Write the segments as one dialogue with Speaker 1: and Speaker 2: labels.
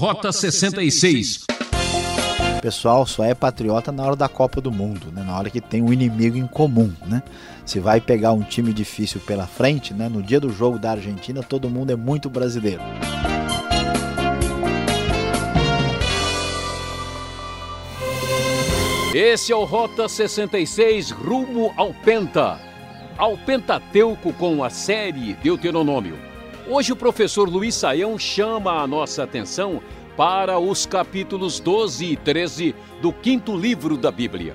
Speaker 1: Rota 66.
Speaker 2: O pessoal só é patriota na hora da Copa do Mundo, né? na hora que tem um inimigo em comum. Né? Se vai pegar um time difícil pela frente, né? no dia do jogo da Argentina, todo mundo é muito brasileiro.
Speaker 1: Esse é o Rota 66 rumo ao Penta, ao Pentateuco com a série Deuteronômio. Hoje o professor Luiz Saião chama a nossa atenção para os capítulos 12 e 13 do quinto livro da Bíblia.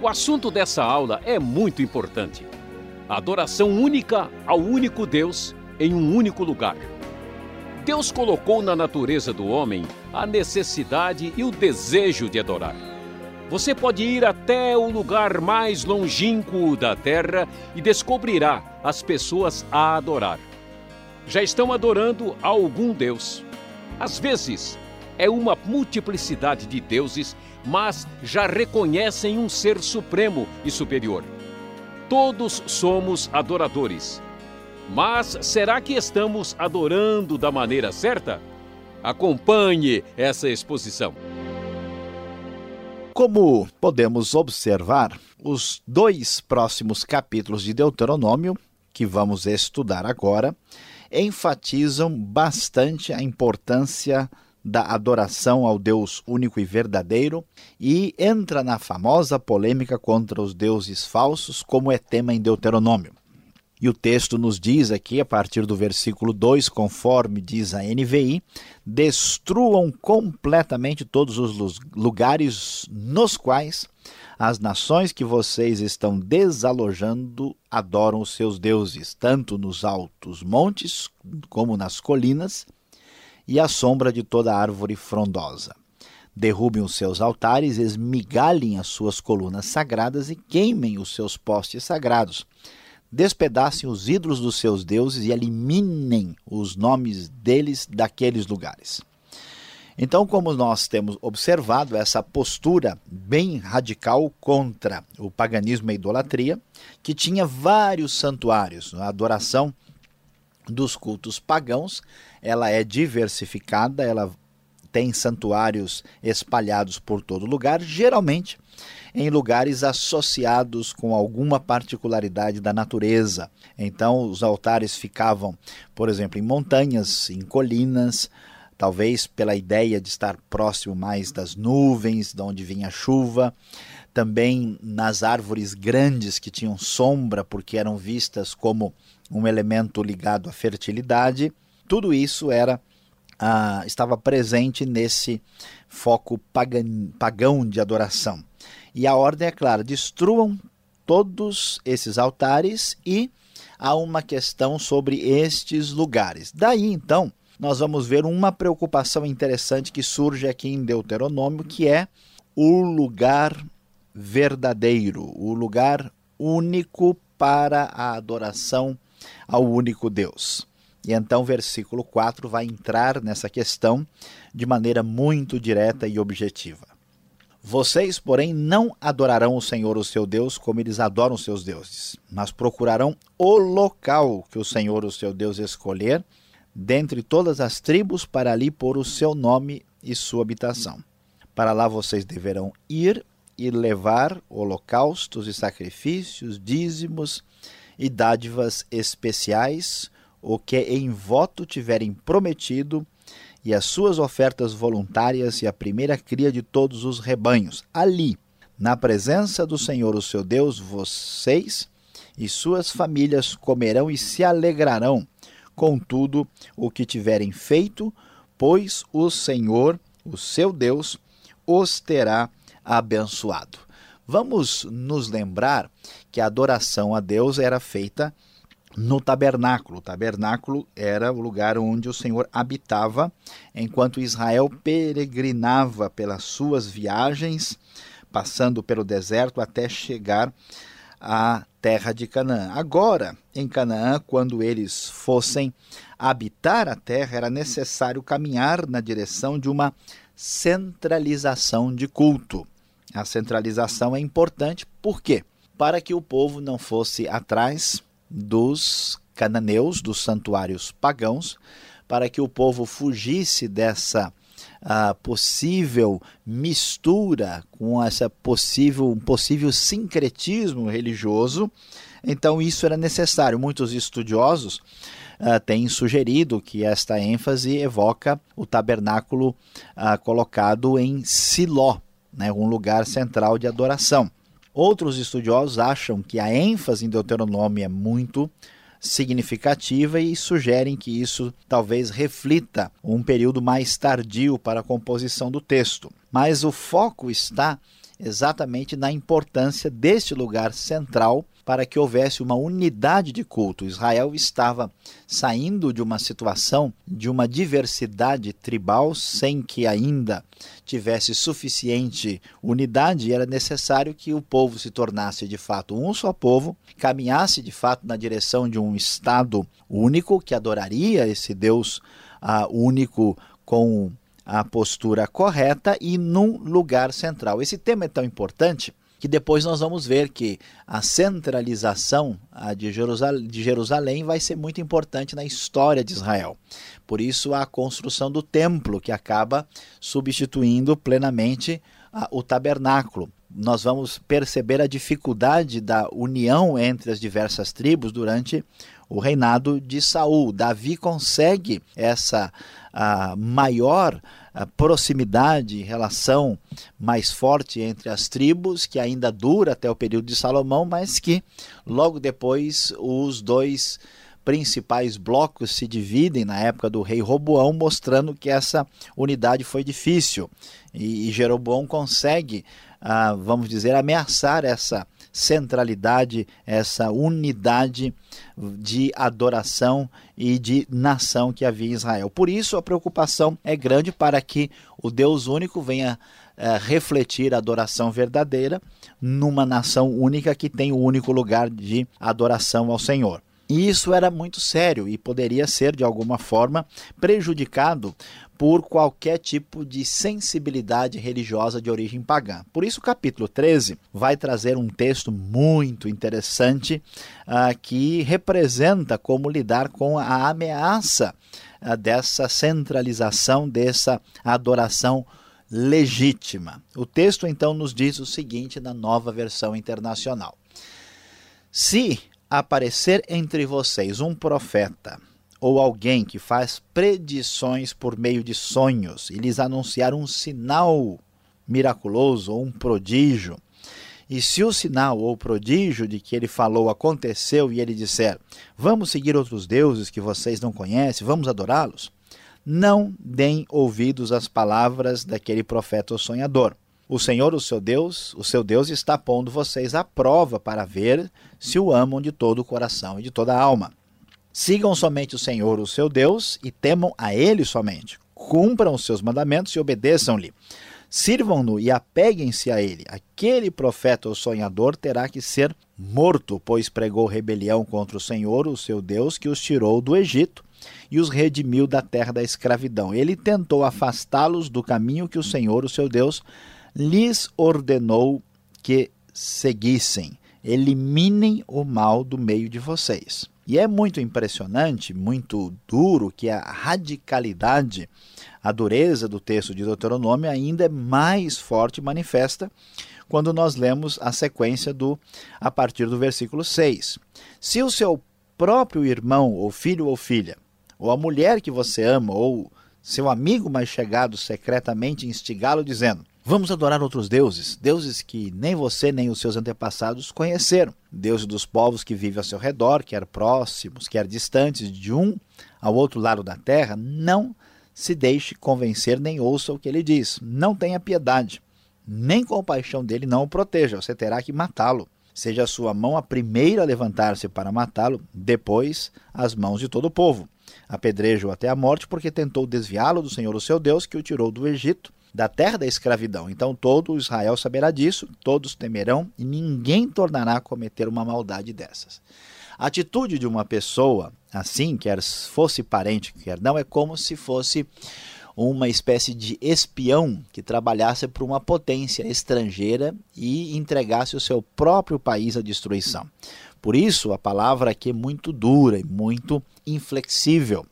Speaker 1: O assunto dessa aula é muito importante. A adoração única ao único Deus em um único lugar. Deus colocou na natureza do homem a necessidade e o desejo de adorar. Você pode ir até o lugar mais longínquo da terra e descobrirá as pessoas a adorar já estão adorando algum Deus. Às vezes, é uma multiplicidade de deuses, mas já reconhecem um ser supremo e superior. Todos somos adoradores. Mas será que estamos adorando da maneira certa? Acompanhe essa exposição.
Speaker 2: Como podemos observar, os dois próximos capítulos de Deuteronômio, que vamos estudar agora, enfatizam bastante a importância da adoração ao Deus único e verdadeiro e entra na famosa polêmica contra os deuses falsos, como é tema em Deuteronômio. E o texto nos diz aqui, a partir do versículo 2, conforme diz a NVI, destruam completamente todos os lugares nos quais as nações que vocês estão desalojando adoram os seus deuses, tanto nos altos montes como nas colinas e à sombra de toda árvore frondosa. Derrubem os seus altares, esmigalhem as suas colunas sagradas e queimem os seus postes sagrados. Despedacem os ídolos dos seus deuses e eliminem os nomes deles daqueles lugares. Então, como nós temos observado essa postura bem radical contra o paganismo e a idolatria, que tinha vários santuários, a adoração dos cultos pagãos, ela é diversificada, ela tem santuários espalhados por todo lugar, geralmente em lugares associados com alguma particularidade da natureza. Então, os altares ficavam, por exemplo, em montanhas, em colinas, talvez pela ideia de estar próximo mais das nuvens, de onde vinha a chuva, também nas árvores grandes que tinham sombra, porque eram vistas como um elemento ligado à fertilidade. Tudo isso era estava presente nesse foco pagan, pagão de adoração. E a ordem é clara: destruam todos esses altares e há uma questão sobre estes lugares. Daí então nós vamos ver uma preocupação interessante que surge aqui em Deuteronômio, que é o lugar verdadeiro, o lugar único para a adoração ao único Deus. E então, versículo 4 vai entrar nessa questão de maneira muito direta e objetiva. Vocês, porém, não adorarão o Senhor, o seu Deus, como eles adoram os seus deuses, mas procurarão o local que o Senhor, o seu Deus, escolher dentre todas as tribos para ali pôr o seu nome e sua habitação. Para lá vocês deverão ir e levar holocaustos e sacrifícios, dízimos e dádivas especiais, o que em voto tiverem prometido, e as suas ofertas voluntárias e a primeira cria de todos os rebanhos. Ali, na presença do Senhor, o seu Deus, vocês e suas famílias comerão e se alegrarão com tudo o que tiverem feito, pois o Senhor, o seu Deus, os terá abençoado. Vamos nos lembrar que a adoração a Deus era feita no tabernáculo. O tabernáculo era o lugar onde o Senhor habitava enquanto Israel peregrinava pelas suas viagens, passando pelo deserto até chegar a terra de Canaã. Agora, em Canaã, quando eles fossem habitar a terra, era necessário caminhar na direção de uma centralização de culto. A centralização é importante, por quê? Para que o povo não fosse atrás dos cananeus, dos santuários pagãos, para que o povo fugisse dessa a possível mistura, com essa possível, um possível sincretismo religioso, então isso era necessário. Muitos estudiosos uh, têm sugerido que esta ênfase evoca o tabernáculo uh, colocado em Siló, né, um lugar central de adoração. Outros estudiosos acham que a ênfase em Deuteronômio é muito significativa e sugerem que isso talvez reflita um período mais tardio para a composição do texto. Mas o foco está exatamente na importância deste lugar central para que houvesse uma unidade de culto. Israel estava saindo de uma situação de uma diversidade tribal sem que ainda tivesse suficiente unidade, era necessário que o povo se tornasse de fato um só povo, caminhasse de fato na direção de um Estado único que adoraria esse Deus uh, único com a postura correta e num lugar central. Esse tema é tão importante que depois nós vamos ver que a centralização de Jerusalém, de Jerusalém vai ser muito importante na história de Israel. Por isso, a construção do templo, que acaba substituindo plenamente o tabernáculo. Nós vamos perceber a dificuldade da união entre as diversas tribos durante o reinado de Saul. Davi consegue essa maior proximidade, relação mais forte entre as tribos, que ainda dura até o período de Salomão, mas que logo depois os dois principais blocos se dividem na época do rei Roboão, mostrando que essa unidade foi difícil. E, e Jeroboão consegue, ah, vamos dizer, ameaçar essa centralidade, essa unidade de adoração e de nação que havia em Israel. Por isso, a preocupação é grande para que o Deus único venha é, refletir a adoração verdadeira numa nação única que tem o único lugar de adoração ao Senhor. E isso era muito sério e poderia ser, de alguma forma, prejudicado por qualquer tipo de sensibilidade religiosa de origem pagã. Por isso, o capítulo 13 vai trazer um texto muito interessante uh, que representa como lidar com a ameaça uh, dessa centralização, dessa adoração legítima. O texto então nos diz o seguinte na nova versão internacional: Se aparecer entre vocês um profeta ou alguém que faz predições por meio de sonhos e lhes anunciar um sinal miraculoso ou um prodígio, e se o sinal ou prodígio de que ele falou aconteceu e ele disser: Vamos seguir outros deuses que vocês não conhecem, vamos adorá-los, não deem ouvidos às palavras daquele profeta ou sonhador. O Senhor, o seu Deus, o seu Deus está pondo vocês à prova para ver se o amam de todo o coração e de toda a alma. Sigam somente o Senhor, o seu Deus, e temam a Ele somente. Cumpram os seus mandamentos e obedeçam-lhe. Sirvam-no e apeguem-se a ele. Aquele profeta ou sonhador terá que ser morto, pois pregou rebelião contra o Senhor, o seu Deus, que os tirou do Egito e os redimiu da terra da escravidão. Ele tentou afastá-los do caminho que o Senhor, o seu Deus, lhes ordenou que seguissem. Eliminem o mal do meio de vocês. E é muito impressionante, muito duro, que a radicalidade, a dureza do texto de Deuteronômio ainda é mais forte e manifesta quando nós lemos a sequência do a partir do versículo 6. Se o seu próprio irmão, ou filho ou filha, ou a mulher que você ama, ou seu amigo mais chegado secretamente instigá-lo dizendo: Vamos adorar outros deuses, deuses que nem você nem os seus antepassados conheceram. Deuses dos povos que vivem ao seu redor, quer próximos, quer distantes de um ao outro lado da terra. Não se deixe convencer nem ouça o que ele diz. Não tenha piedade, nem compaixão dele não o proteja. Você terá que matá-lo. Seja a sua mão a primeira a levantar-se para matá-lo, depois as mãos de todo o povo. Apedrejo até a morte, porque tentou desviá-lo do Senhor, o seu Deus, que o tirou do Egito da terra da escravidão. Então todo Israel saberá disso, todos temerão e ninguém tornará a cometer uma maldade dessas. A atitude de uma pessoa assim, quer fosse parente, quer não, é como se fosse uma espécie de espião que trabalhasse para uma potência estrangeira e entregasse o seu próprio país à destruição. Por isso, a palavra aqui é muito dura e muito inflexível.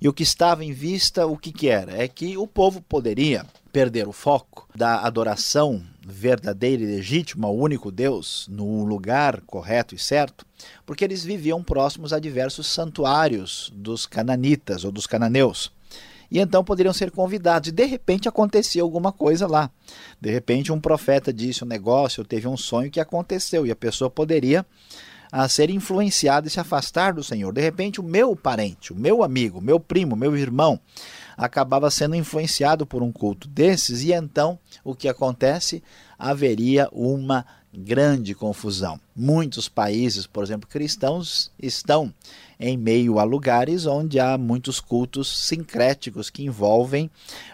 Speaker 2: E o que estava em vista, o que, que era? É que o povo poderia perder o foco da adoração verdadeira e legítima ao único Deus no lugar correto e certo, porque eles viviam próximos a diversos santuários dos cananitas ou dos cananeus e então poderiam ser convidados. E de repente acontecia alguma coisa lá. De repente um profeta disse um negócio, teve um sonho que aconteceu e a pessoa poderia a ser influenciada e se afastar do Senhor. De repente o meu parente, o meu amigo, meu primo, meu irmão acabava sendo influenciado por um culto desses e então o que acontece? Haveria uma grande confusão. Muitos países, por exemplo, cristãos, estão em meio a lugares onde há muitos cultos sincréticos que envolvem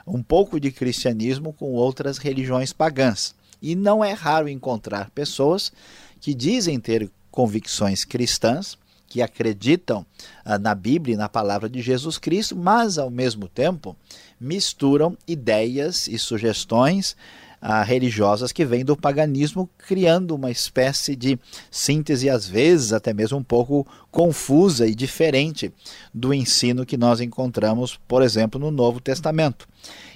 Speaker 2: um pouco de cristianismo com outras religiões pagãs. E não é raro encontrar pessoas que dizem ter convicções cristãs, que acreditam ah, na Bíblia e na palavra de Jesus Cristo, mas ao mesmo tempo misturam ideias e sugestões ah, religiosas que vêm do paganismo, criando uma espécie de síntese, às vezes até mesmo um pouco confusa e diferente do ensino que nós encontramos, por exemplo, no Novo Testamento.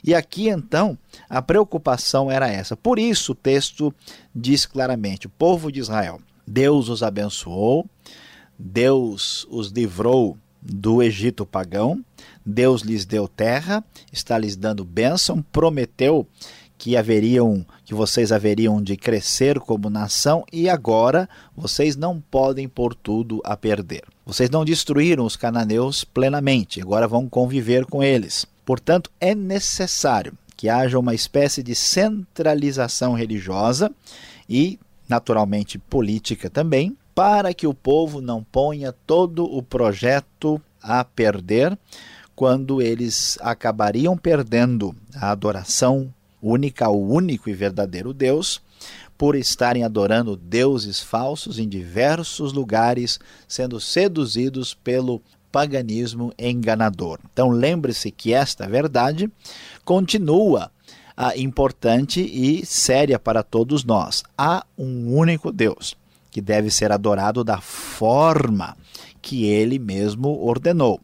Speaker 2: E aqui então a preocupação era essa. Por isso o texto diz claramente: o povo de Israel, Deus os abençoou, Deus os livrou do Egito pagão, Deus lhes deu terra, está lhes dando bênção, prometeu que haveriam, que vocês haveriam de crescer como nação e agora vocês não podem por tudo a perder. Vocês não destruíram os cananeus plenamente, agora vão conviver com eles. Portanto, é necessário que haja uma espécie de centralização religiosa e, naturalmente, política também, para que o povo não ponha todo o projeto a perder, quando eles acabariam perdendo a adoração única ao único e verdadeiro Deus, por estarem adorando deuses falsos em diversos lugares, sendo seduzidos pelo paganismo enganador. Então lembre-se que esta verdade continua ah, importante e séria para todos nós. Há um único Deus que deve ser adorado da forma que ele mesmo ordenou.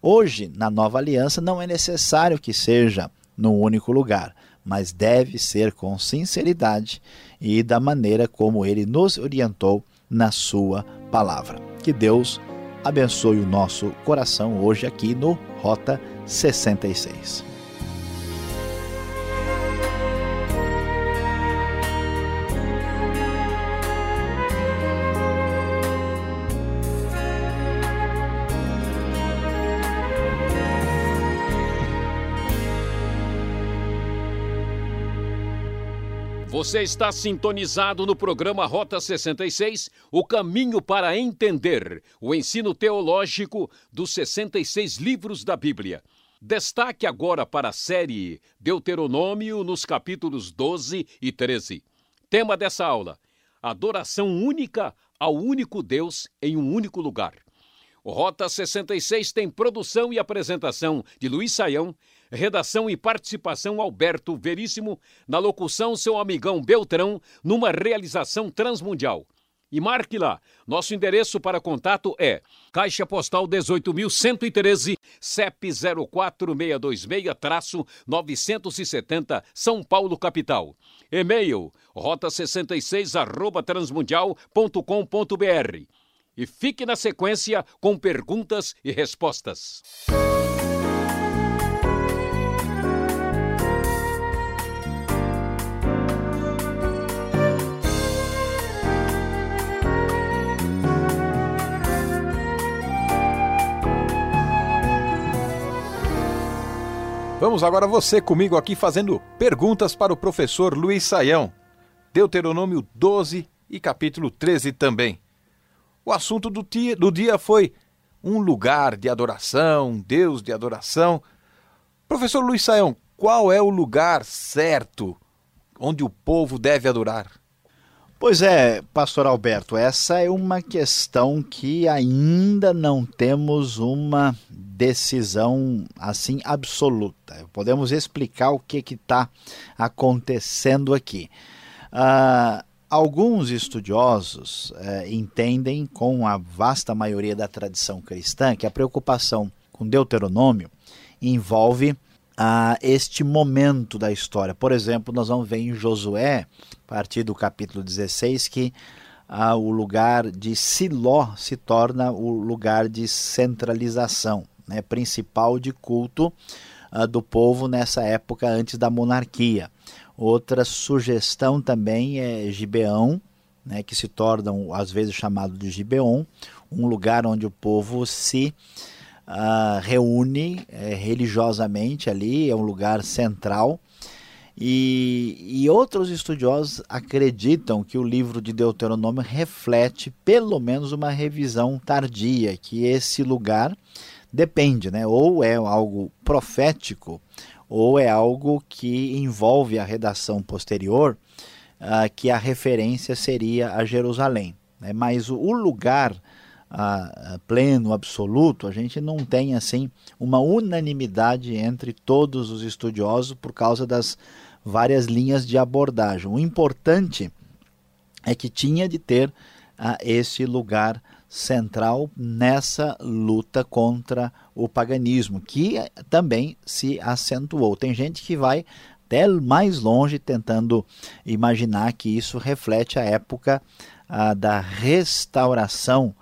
Speaker 2: Hoje, na nova aliança, não é necessário que seja no único lugar mas deve ser com sinceridade e da maneira como ele nos orientou na sua palavra. Que Deus abençoe o nosso coração hoje aqui no Rota 66.
Speaker 1: Você está sintonizado no programa Rota 66, o caminho para entender o ensino teológico dos 66 livros da Bíblia. Destaque agora para a série Deuteronômio nos capítulos 12 e 13. Tema dessa aula: Adoração única ao único Deus em um único lugar. O Rota 66 tem produção e apresentação de Luiz Saião Redação e participação Alberto Veríssimo, na locução seu amigão Beltrão, numa realização transmundial. E marque lá, nosso endereço para contato é Caixa Postal 18.113, CEP 04626-970, São Paulo, capital. E-mail, rota66 arroba transmundial.com.br. E fique na sequência com perguntas e respostas.
Speaker 3: Vamos agora você comigo aqui fazendo perguntas para o professor Luiz Saião. Deuteronômio 12 e capítulo 13 também. O assunto do dia, do dia foi um lugar de adoração, um Deus de adoração. Professor Luiz Saião, qual é o lugar certo onde o povo deve adorar?
Speaker 2: Pois é, pastor Alberto, essa é uma questão que ainda não temos uma decisão assim absoluta. Podemos explicar o que está acontecendo aqui. Uh, alguns estudiosos uh, entendem, com a vasta maioria da tradição cristã, que a preocupação com Deuteronômio envolve uh, este momento da história. Por exemplo, nós vamos ver em Josué, a partir do capítulo 16, que uh, o lugar de Siló se torna o lugar de centralização né, principal de culto uh, do povo nessa época antes da monarquia. Outra sugestão também é Gibeão, né, que se torna às vezes chamado de Gibeon, um lugar onde o povo se uh, reúne é, religiosamente ali, é um lugar central. E, e, outros estudiosos acreditam que o livro de Deuteronômio reflete pelo menos uma revisão tardia, que esse lugar depende, né? ou é algo profético, ou é algo que envolve a redação posterior, uh, que a referência seria a Jerusalém. Né? Mas o, o lugar a, pleno, absoluto, a gente não tem assim uma unanimidade entre todos os estudiosos por causa das várias linhas de abordagem. O importante é que tinha de ter a, esse lugar central nessa luta contra o paganismo, que também se acentuou. Tem gente que vai até mais longe tentando imaginar que isso reflete a época a, da restauração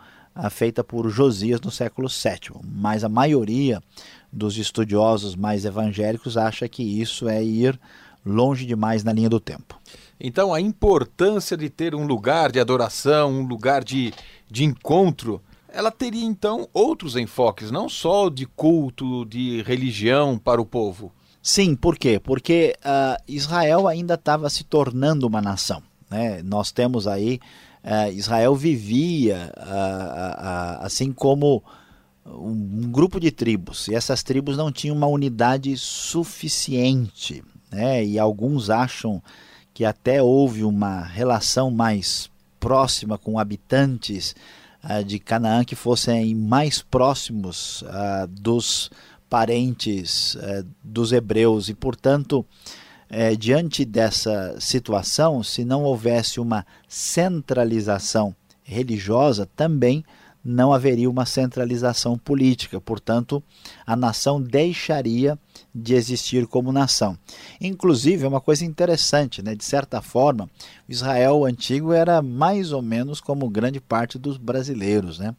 Speaker 2: feita por Josias no século VII, mas a maioria dos estudiosos mais evangélicos acha que isso é ir longe demais na linha do tempo.
Speaker 3: Então, a importância de ter um lugar de adoração, um lugar de, de encontro, ela teria então outros enfoques, não só de culto, de religião para o povo.
Speaker 2: Sim, por quê? Porque uh, Israel ainda estava se tornando uma nação. Né? Nós temos aí uh, Israel vivia uh, uh, assim como um, grupo de tribos, e essas tribos não tinham uma unidade suficiente. Né? E alguns acham que até houve uma relação mais próxima com habitantes de Canaã que fossem mais próximos dos parentes dos hebreus e, portanto, é, diante dessa situação, se não houvesse uma centralização religiosa, também não haveria uma centralização política. Portanto, a nação deixaria de existir como nação. Inclusive, é uma coisa interessante, né? de certa forma, Israel antigo era mais ou menos como grande parte dos brasileiros. Né?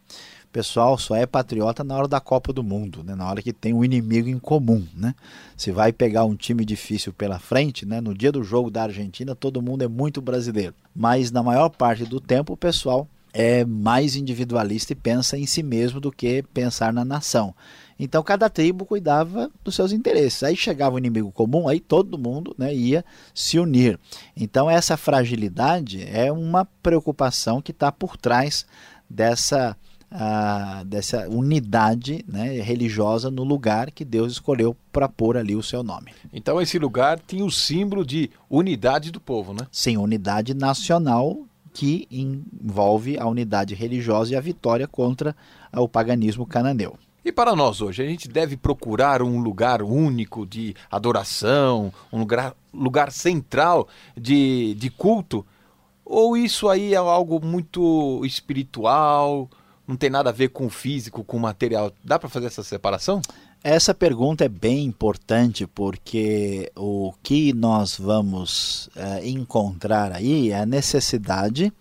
Speaker 2: Pessoal só é patriota na hora da Copa do Mundo, né? na hora que tem um inimigo em comum. Né? Se vai pegar um time difícil pela frente, né? no dia do jogo da Argentina, todo mundo é muito brasileiro. Mas na maior parte do tempo, o pessoal é mais individualista e pensa em si mesmo do que pensar na nação. Então cada tribo cuidava dos seus interesses. Aí chegava o inimigo comum, aí todo mundo né, ia se unir. Então essa fragilidade é uma preocupação que está por trás dessa ah, dessa unidade né, religiosa no lugar que Deus escolheu para pôr ali o seu nome.
Speaker 3: Então esse lugar tinha o símbolo de unidade do povo, né?
Speaker 2: Sim, unidade nacional que envolve a unidade religiosa e a vitória contra o paganismo cananeu.
Speaker 3: E para nós hoje, a gente deve procurar um lugar único de adoração, um lugar, lugar central de, de culto? Ou isso aí é algo muito espiritual, não tem nada a ver com o físico, com o material. Dá para fazer essa separação?
Speaker 2: Essa pergunta é bem importante porque o que nós vamos uh, encontrar aí é a necessidade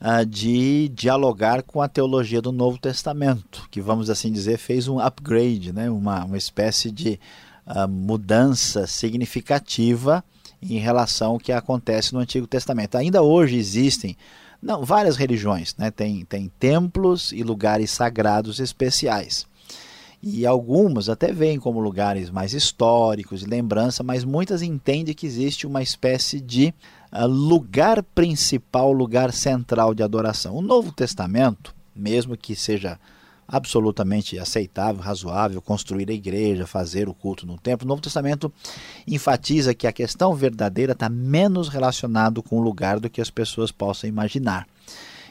Speaker 2: uh, de dialogar com a teologia do Novo Testamento, que vamos assim dizer fez um upgrade, né? uma, uma espécie de uh, mudança significativa em relação ao que acontece no Antigo Testamento. Ainda hoje existem não, várias religiões, né? Tem, tem templos e lugares sagrados especiais. E algumas até veem como lugares mais históricos e lembrança, mas muitas entendem que existe uma espécie de uh, lugar principal, lugar central de adoração. O Novo Testamento, mesmo que seja absolutamente aceitável, razoável, construir a igreja, fazer o culto no templo. O Novo Testamento enfatiza que a questão verdadeira está menos relacionado com o lugar do que as pessoas possam imaginar.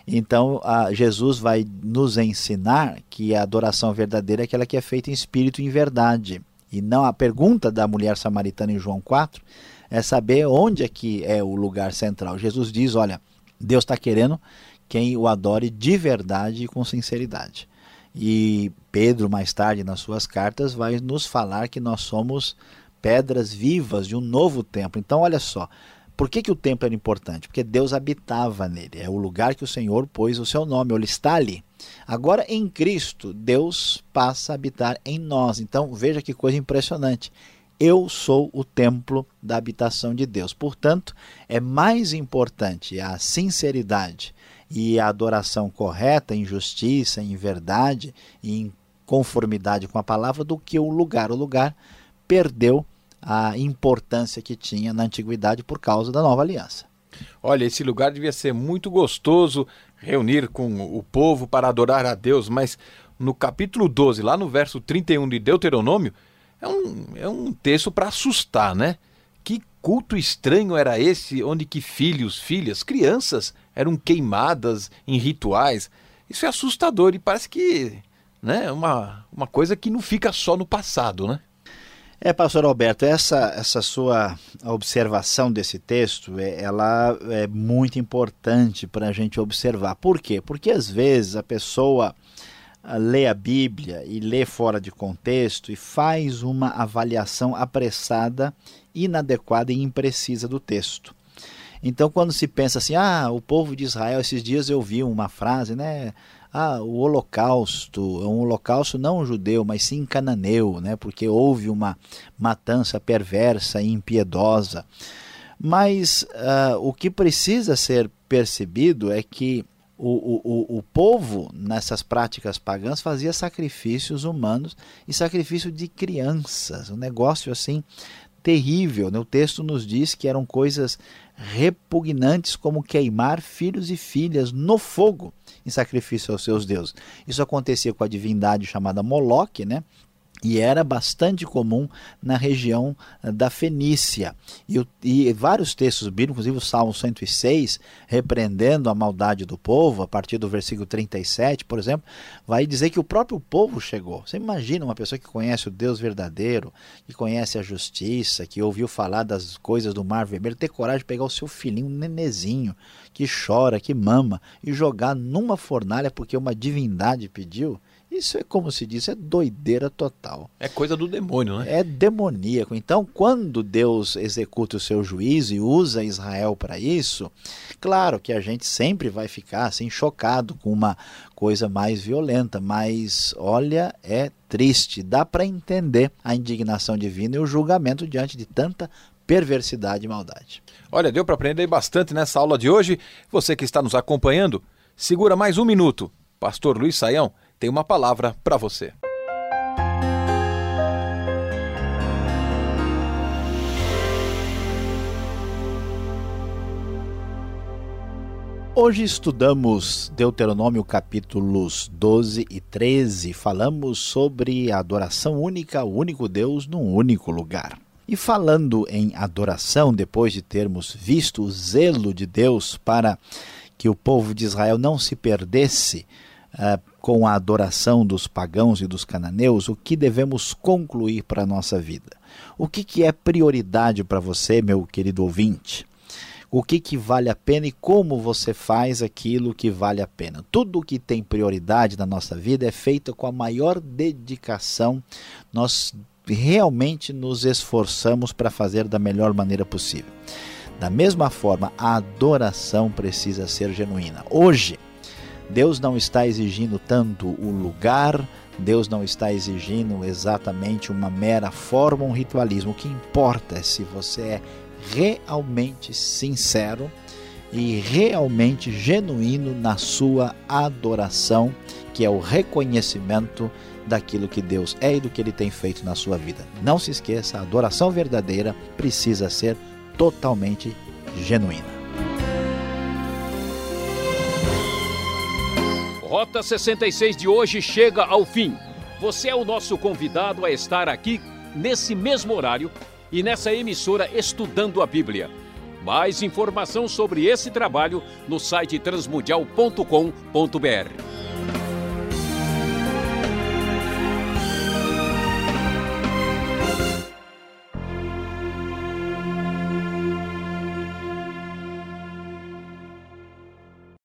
Speaker 2: Então, Jesus vai nos ensinar que a adoração verdadeira é aquela que é feita em espírito e em verdade. E não a pergunta da mulher samaritana em João 4 é saber onde é que é o lugar central. Jesus diz: olha, Deus está querendo quem o adore de verdade e com sinceridade. E Pedro, mais tarde, nas suas cartas, vai nos falar que nós somos pedras vivas de um novo templo. Então, olha só, por que, que o templo era importante? Porque Deus habitava nele, é o lugar que o Senhor pôs o seu nome, ele está ali. Agora, em Cristo, Deus passa a habitar em nós. Então, veja que coisa impressionante. Eu sou o templo da habitação de Deus. Portanto, é mais importante a sinceridade e a adoração correta, em justiça, em verdade, em conformidade com a palavra, do que o lugar. O lugar perdeu a importância que tinha na antiguidade por causa da nova aliança.
Speaker 3: Olha, esse lugar devia ser muito gostoso reunir com o povo para adorar a Deus, mas no capítulo 12, lá no verso 31 de Deuteronômio, é um, é um texto para assustar, né? Que culto estranho era esse onde que filhos, filhas, crianças eram queimadas em rituais? Isso é assustador e parece que né, uma, uma coisa que não fica só no passado, né?
Speaker 2: É, pastor Alberto, essa, essa sua observação desse texto, é, ela é muito importante para a gente observar. Por quê? Porque às vezes a pessoa lê a Bíblia e lê fora de contexto e faz uma avaliação apressada, inadequada e imprecisa do texto. Então, quando se pensa assim, ah, o povo de Israel, esses dias eu vi uma frase, né? Ah, o holocausto, um holocausto não judeu, mas sim cananeu, né? Porque houve uma matança perversa e impiedosa. Mas uh, o que precisa ser percebido é que o, o, o povo, nessas práticas pagãs, fazia sacrifícios humanos e sacrifício de crianças. Um negócio assim terrível. Né? O texto nos diz que eram coisas repugnantes, como queimar filhos e filhas no fogo em sacrifício aos seus deuses. Isso acontecia com a divindade chamada Moloque, né? E era bastante comum na região eh, da Fenícia. E, e, vários textos bíblicos, inclusive o Salmo 106, repreendendo a maldade do povo, a partir do versículo 37, por exemplo, vai dizer que o próprio povo chegou. Você imagina uma pessoa que conhece o Deus verdadeiro, que conhece a justiça, que ouviu falar das coisas do Mar Vermelho, ter coragem de pegar o seu filhinho, um nenezinho, que chora, que mama, e jogar numa fornalha porque uma divindade pediu? Isso é como se diz, é doideira total.
Speaker 3: É coisa do demônio, né?
Speaker 2: É demoníaco. Então, quando Deus executa o seu juízo e usa Israel para isso, claro que a gente sempre vai ficar assim chocado com uma coisa mais violenta, mas olha, é triste. Dá para entender a indignação divina e o julgamento diante de tanta perversidade e maldade.
Speaker 3: Olha, deu para aprender bastante nessa aula de hoje. Você que está nos acompanhando, segura mais um minuto. Pastor Luiz Saião tem uma palavra para você.
Speaker 2: Hoje estudamos Deuteronômio capítulos 12 e 13. Falamos sobre a adoração única, o único Deus num único lugar. E falando em adoração, depois de termos visto o zelo de Deus para que o povo de Israel não se perdesse com a adoração dos pagãos e dos cananeus, o que devemos concluir para a nossa vida? O que, que é prioridade para você, meu querido ouvinte? O que, que vale a pena e como você faz aquilo que vale a pena? Tudo o que tem prioridade na nossa vida é feito com a maior dedicação. Nós realmente nos esforçamos para fazer da melhor maneira possível. Da mesma forma, a adoração precisa ser genuína. Hoje, Deus não está exigindo tanto o lugar, Deus não está exigindo exatamente uma mera forma, um ritualismo. O que importa é se você é realmente sincero e realmente genuíno na sua adoração, que é o reconhecimento daquilo que Deus é e do que ele tem feito na sua vida. Não se esqueça, a adoração verdadeira precisa ser totalmente genuína.
Speaker 1: Rota 66 de hoje chega ao fim. Você é o nosso convidado a estar aqui nesse mesmo horário e nessa emissora estudando a Bíblia. Mais informação sobre esse trabalho no site transmundial.com.br.